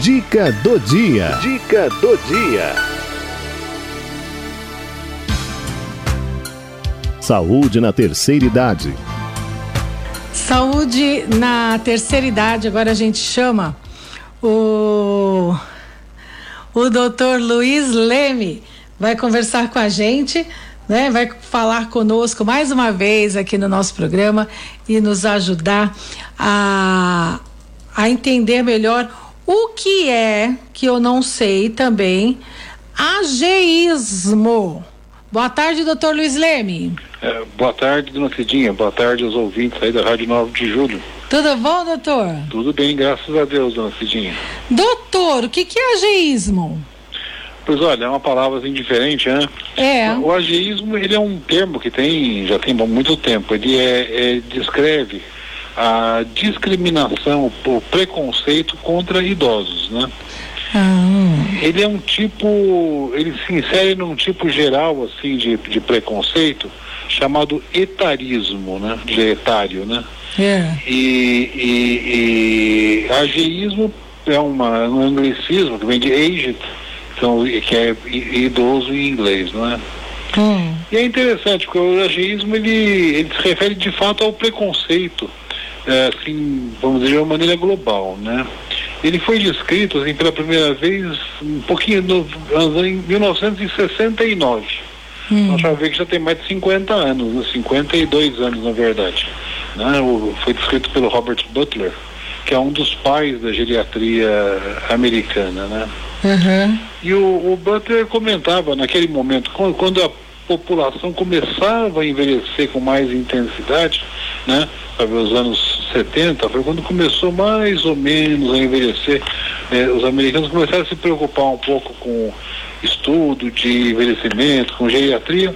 Dica do dia. Dica do dia. Saúde na terceira idade. Saúde na terceira idade, agora a gente chama o o doutor Luiz Leme vai conversar com a gente, né? Vai falar conosco mais uma vez aqui no nosso programa e nos ajudar a, a entender melhor o que é, que eu não sei também, ageísmo. Boa tarde, doutor Luiz Leme. É, boa tarde, dona Cidinha. Boa tarde aos ouvintes aí da Rádio 9 de Julho. Tudo bom, doutor? Tudo bem, graças a Deus, dona Cidinha. Doutor, o que, que é ageísmo? Pois olha, é uma palavra assim diferente, né? É. O ageísmo, ele é um termo que tem, já tem muito tempo. Ele é, é descreve a discriminação, o preconceito contra idosos, né? Ah. Ele é um tipo, ele se insere num tipo geral assim de, de preconceito chamado etarismo, né? De etário, né? É. E, e, e ageísmo é uma, um anglicismo que vem de aged, então, que é idoso em inglês, não é? Hum. E é interessante, porque o ageísmo ele, ele se refere de fato ao preconceito, assim, vamos dizer, de uma maneira global, né? Ele foi descrito assim, pela primeira vez um pouquinho no, em 1969. Hum. Nós já vê que já tem mais de 50 anos, né? 52 anos na verdade. Né? O, foi descrito pelo Robert Butler, que é um dos pais da geriatria americana, né? Uhum. E o, o Butler comentava naquele momento, quando, quando a população começava a envelhecer com mais intensidade, né? Sabe, os anos 70, foi quando começou mais ou menos a envelhecer. eh, os americanos começaram a se preocupar um pouco com estudo de envelhecimento, com geriatria.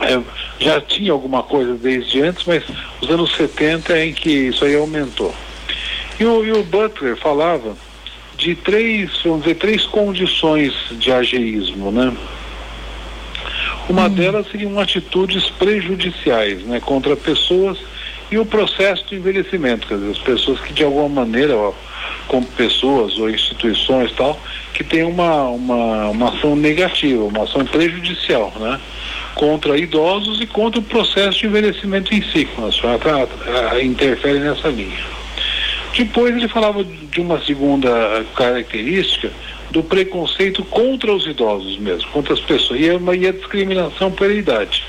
Eh, já tinha alguma coisa desde antes, mas os anos 70 é em que isso aí aumentou. E o, e o Butler falava de três, vamos dizer, três condições de ageísmo, né? Uma delas seriam atitudes prejudiciais, né, contra pessoas e o processo de envelhecimento, quer dizer, as pessoas que de alguma maneira, ó, como pessoas ou instituições tal, que tem uma, uma, uma ação negativa, uma ação prejudicial, né? Contra idosos e contra o processo de envelhecimento em si, quando a senhora tá- interfere nessa linha. Depois ele falava de uma segunda característica do preconceito contra os idosos mesmo, contra as pessoas, e a, e a discriminação pela idade.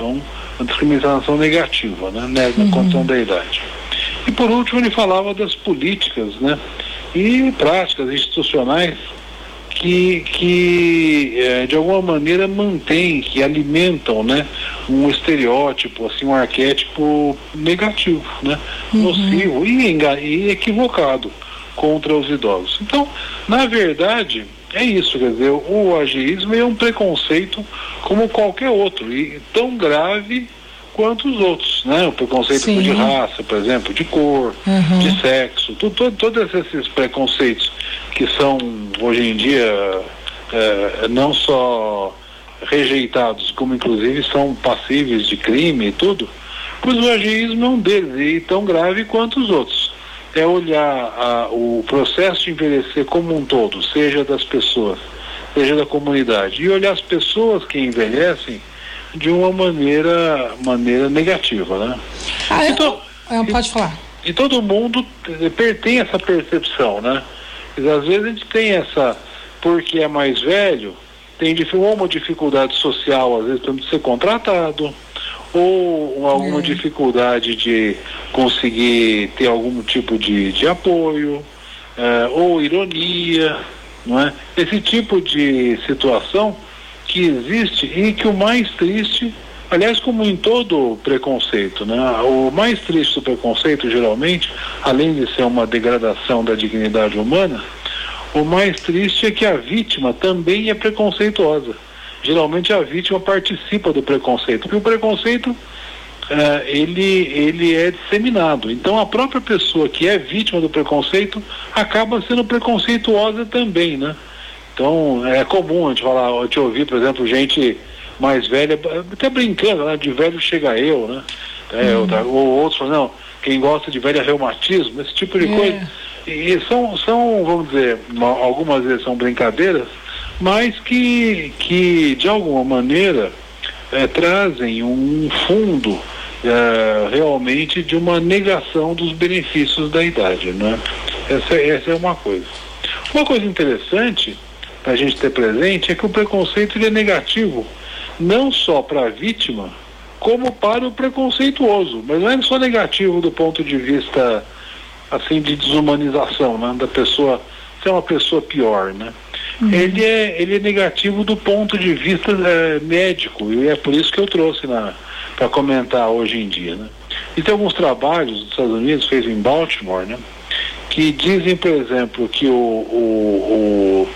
Então, a discriminação negativa, né, né, na condição da idade. E por último ele falava das políticas, né, e práticas institucionais que, que eh, de alguma maneira mantêm, que alimentam, né, um estereótipo, assim, um arquétipo negativo, né, nocivo e, e equivocado contra os idosos. Então, na verdade, é isso, quer dizer, o ageísmo é um preconceito como qualquer outro, e tão grave quanto os outros, né? O preconceito Sim. de raça, por exemplo, de cor, Uhum. de sexo, tu- tu- todos esses preconceitos que são hoje em dia eh, não só rejeitados, como inclusive são passíveis de crime e tudo, pois o ageísmo é um deles e tão grave quanto os outros. É olhar a- o processo de envelhecer como um todo, seja das pessoas, seja da comunidade, e olhar as pessoas que envelhecem de uma maneira, maneira negativa, né? Ah, eu- Então- ah, pode falar. E todo mundo tem essa percepção, né? Às vezes a gente tem essa, porque é mais velho, tem uma dificuldade social, às vezes, para ser contratado, ou alguma É. dificuldade de conseguir ter algum tipo de, de apoio, eh, ou ironia, não é? Esse tipo de situação que existe e que o mais triste, aliás, como em todo preconceito, né? O mais triste do preconceito, geralmente, além de ser uma degradação da dignidade humana, o mais triste é que a vítima também é preconceituosa. Geralmente a vítima participa do preconceito, porque o preconceito eh, ele, ele é disseminado. Então a própria pessoa que é vítima do preconceito acaba sendo preconceituosa também, né? Então é comum a gente falar, eu te ouvir, por exemplo, gente mais velha, até brincando, né? De velho chega eu, né? É, outra- ou outros falam, não, quem gosta de velho é reumatismo, esse tipo de É. coisa. E são, são vamos dizer, algumas vezes são brincadeiras, mas que, que de alguma maneira é, trazem um fundo é, realmente de uma negação dos benefícios da idade. Né? Essa, essa é uma coisa. Uma coisa interessante para a gente ter presente é que o preconceito é negativo, não só para a vítima, como para o preconceituoso. Mas não é só negativo do ponto de vista assim de desumanização, né? da pessoa ser uma pessoa pior, né? Uhum. Ele, é, ele é negativo do ponto de vista é, médico, e é por isso que eu trouxe para comentar hoje em dia. Né? E tem alguns trabalhos dos Estados Unidos, feitos em Baltimore, né? que dizem, por exemplo, que o, o, o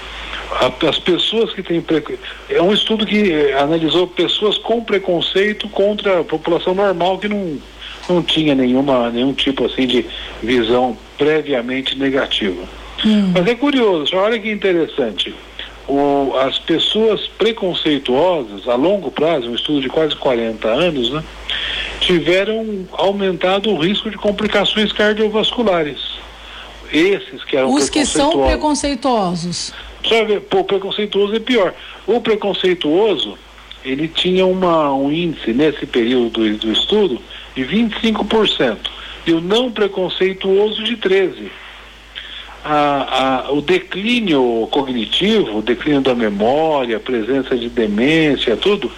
a, as pessoas que têm preconceito. É um estudo que eh, analisou pessoas com preconceito contra a população normal que não, não tinha nenhuma, nenhum tipo assim de visão previamente negativa. Hum. Mas é curioso, olha que interessante. O, as pessoas preconceituosas, a longo prazo, um estudo de quase 40 anos, né, tiveram aumentado o risco de complicações cardiovasculares. Esses que eram Os que são preconceituosos. Pô, o preconceituoso é pior. O preconceituoso, ele tinha uma, um índice nesse período do, do estudo de 25% e o não preconceituoso de 13% a, a, o declínio cognitivo, o declínio da memória, a presença de demência, tudo,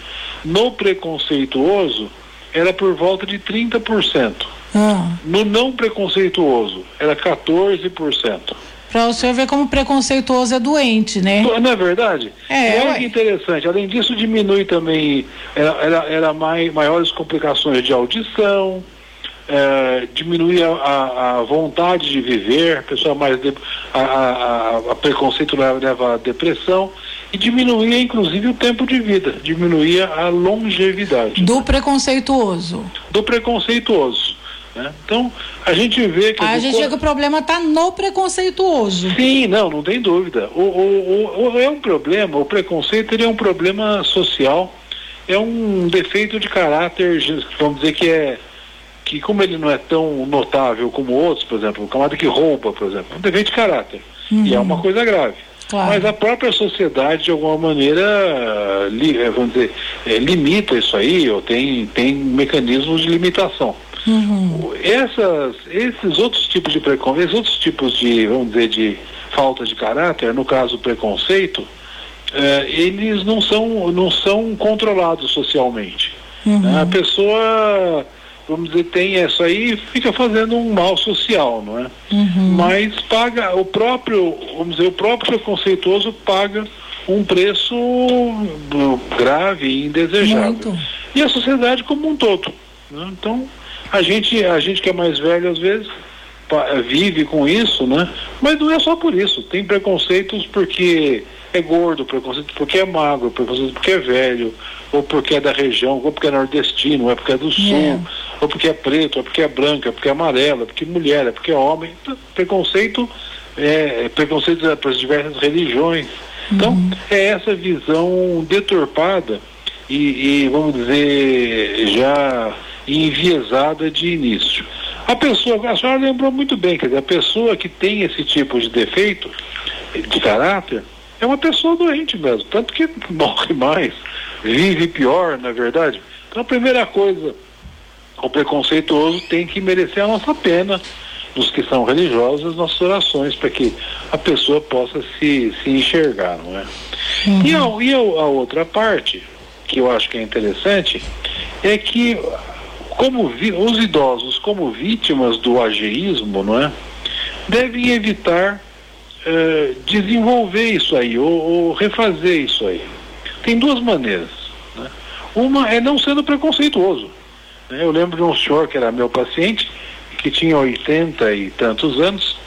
no preconceituoso era por volta de 30%. Ah. No não preconceituoso era 14%. Para o senhor ver como preconceituoso é doente, né? Não é verdade? É, olha que interessante. Além disso, diminui também, era, era, era mai, maiores complicações de audição, é, diminuir a, a, a, vontade de viver, a pessoa mais de, a, a, preconceito leva, à depressão e diminuía inclusive o tempo de vida, diminuía a longevidade. Do preconceituoso. Do preconceituoso. Né? Então, a gente vê que. A gente vê que o problema está no preconceituoso. Sim, não, não tem dúvida. O, o, o, é um problema, o preconceito ele é um problema social, é um defeito de caráter, vamos dizer que é que como ele não é tão notável como outros, por exemplo, o camada que rouba, por exemplo, é um defeito de caráter. Uhum. E é uma coisa grave. Claro. Mas a própria sociedade, de alguma maneira, li, eh, vamos dizer, é, limita isso aí, ou tem, tem mecanismos de limitação. Uhum. Essas, esses outros tipos de preconceito, esses outros tipos de, vamos dizer, de falta de caráter, no caso preconceito, é, eles não são, não são controlados socialmente. Uhum. A pessoa vamos dizer, tem isso aí fica fazendo um mal social, não é? Uhum. Mas paga, o próprio, vamos dizer, o próprio preconceituoso paga um preço grave e indesejável. Muito. E a sociedade como um todo. Né? Então, a gente, a gente que é mais velho, às vezes, vive com isso, né? Mas não é só por isso. Tem preconceitos porque é gordo, preconceito porque é magro, preconceito porque é velho, ou porque é da região, ou porque é nordestino, ou é porque é do sul, yeah. ou porque é preto, ou porque é branco, é porque é amarelo, é porque é mulher, é porque é homem. Então, preconceito é, é preconceito para as diversas religiões. Então, uhum. é essa visão deturpada e, e, vamos dizer, já enviesada de início. A pessoa, a senhora lembrou muito bem, quer dizer, a pessoa que tem esse tipo de defeito de caráter, é uma pessoa doente mesmo, tanto que morre mais, vive pior, na é verdade. Então a primeira coisa, o preconceituoso tem que merecer a nossa pena, dos que são religiosos, as nossas orações, para que a pessoa possa se, se enxergar, não é? Uhum. E, a, e a, a outra parte, que eu acho que é interessante, é que como vi, os idosos como vítimas do ageísmo, não é? Devem evitar eh, desenvolver isso aí, ou, ou, refazer isso aí. Tem duas maneiras. Né? Uma é não sendo preconceituoso. Né? Eu lembro de um senhor que era meu paciente, que tinha 80 e tantos anos,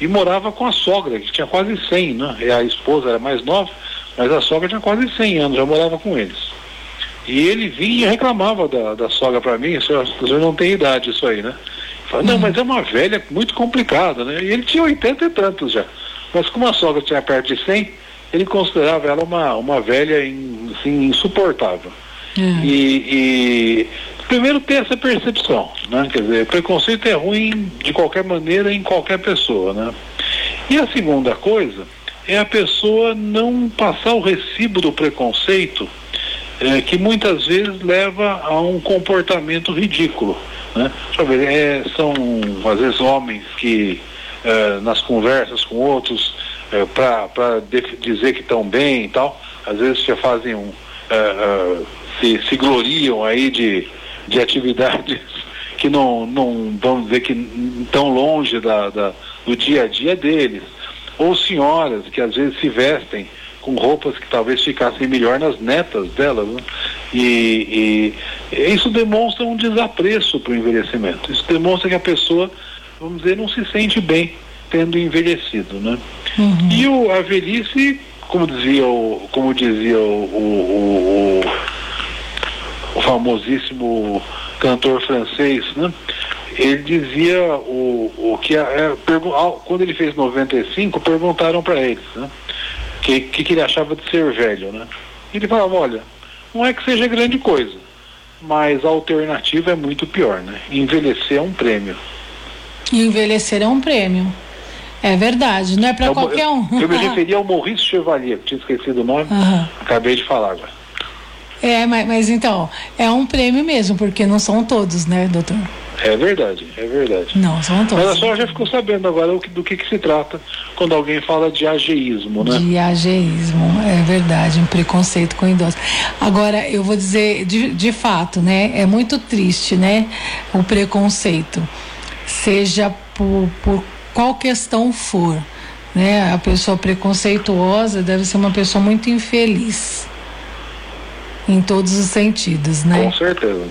e morava com a sogra, que tinha quase 100, né? E a esposa era mais nova, mas a sogra tinha quase 100 anos, já morava com eles. E ele vinha e reclamava da, da sogra para mim, o senhor, o senhor não tem idade isso aí, né? Falei, não, mas é uma velha muito complicada, né? E ele tinha 80 e tantos já. Mas como a sogra tinha perto de 100, ele considerava ela uma, uma velha in, assim, insuportável. E, e primeiro ter essa percepção, né? Quer dizer, preconceito é ruim de qualquer maneira em qualquer pessoa, né? E a segunda coisa é a pessoa não passar o recibo do preconceito é, que muitas vezes leva a um comportamento ridículo. Né? Deixa eu ver, é, são às vezes homens que é, nas conversas com outros é, para dizer que estão bem e tal, às vezes já fazem um. É, é, se, se gloriam aí de, de atividades que não, não vamos dizer que tão longe da, da, do dia a dia deles. Ou senhoras que às vezes se vestem com roupas que talvez ficassem melhor nas netas delas. Né? E, e, isso demonstra um desapreço para o envelhecimento. Isso demonstra que a pessoa, vamos dizer, não se sente bem tendo envelhecido. Né? Uhum. E o, a velhice, como dizia o, como dizia o, o, o, o famosíssimo cantor francês, né? ele dizia o, o que é, quando ele fez 95 perguntaram para ele né, que, que, que ele achava de ser velho, né? E ele falava, olha, não é que seja grande coisa, mas a alternativa é muito pior, né? Envelhecer é um prêmio. Envelhecer é um prêmio. É verdade, não é para qualquer um. Eu, eu me referi ao Maurice Chevalier, que tinha esquecido o nome, uhum. acabei de falar agora. É, mas, mas então, é um prêmio mesmo, porque não são todos, né, doutor? É verdade, é verdade. Não, são todos. Mas a senhora já ficou sabendo agora do que, que se trata quando alguém fala de ageísmo, né? De ageísmo, é verdade, um preconceito com idosos. Agora, eu vou dizer, de, de fato, né, é muito triste, né, o preconceito, seja por, por qual questão for, né, a pessoa preconceituosa deve ser uma pessoa muito infeliz em todos os sentidos, né? Com certeza.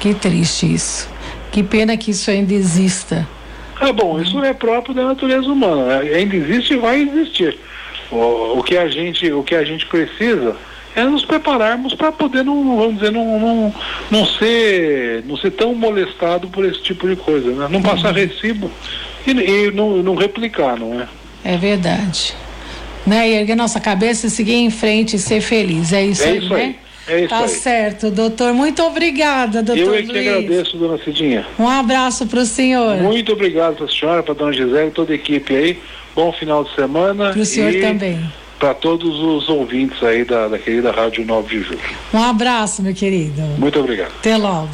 Que triste isso. Que pena que isso ainda exista. Ah, bom, isso é próprio da natureza humana. Né? Ainda existe e vai existir. O, o, que a gente, o que a gente precisa é nos prepararmos para poder não, vamos dizer, não, não, não ser, não ser tão molestado por esse tipo de coisa, né? Não passar uhum. recibo e, e não, não replicar, não é? É verdade né? E erguer nossa cabeça, seguir em frente e ser feliz. É isso, é aí, isso né? Aí. É tá aí. certo, doutor. Muito obrigada, doutor. Eu é que Luiz. agradeço, dona Cidinha. Um abraço para o senhor. Muito obrigado para a senhora, para a dona Gisele, toda a equipe aí. Bom final de semana. Para o senhor também. Para todos os ouvintes aí da, da querida Rádio 9 de Julho. Um abraço, meu querido. Muito obrigado. Até logo.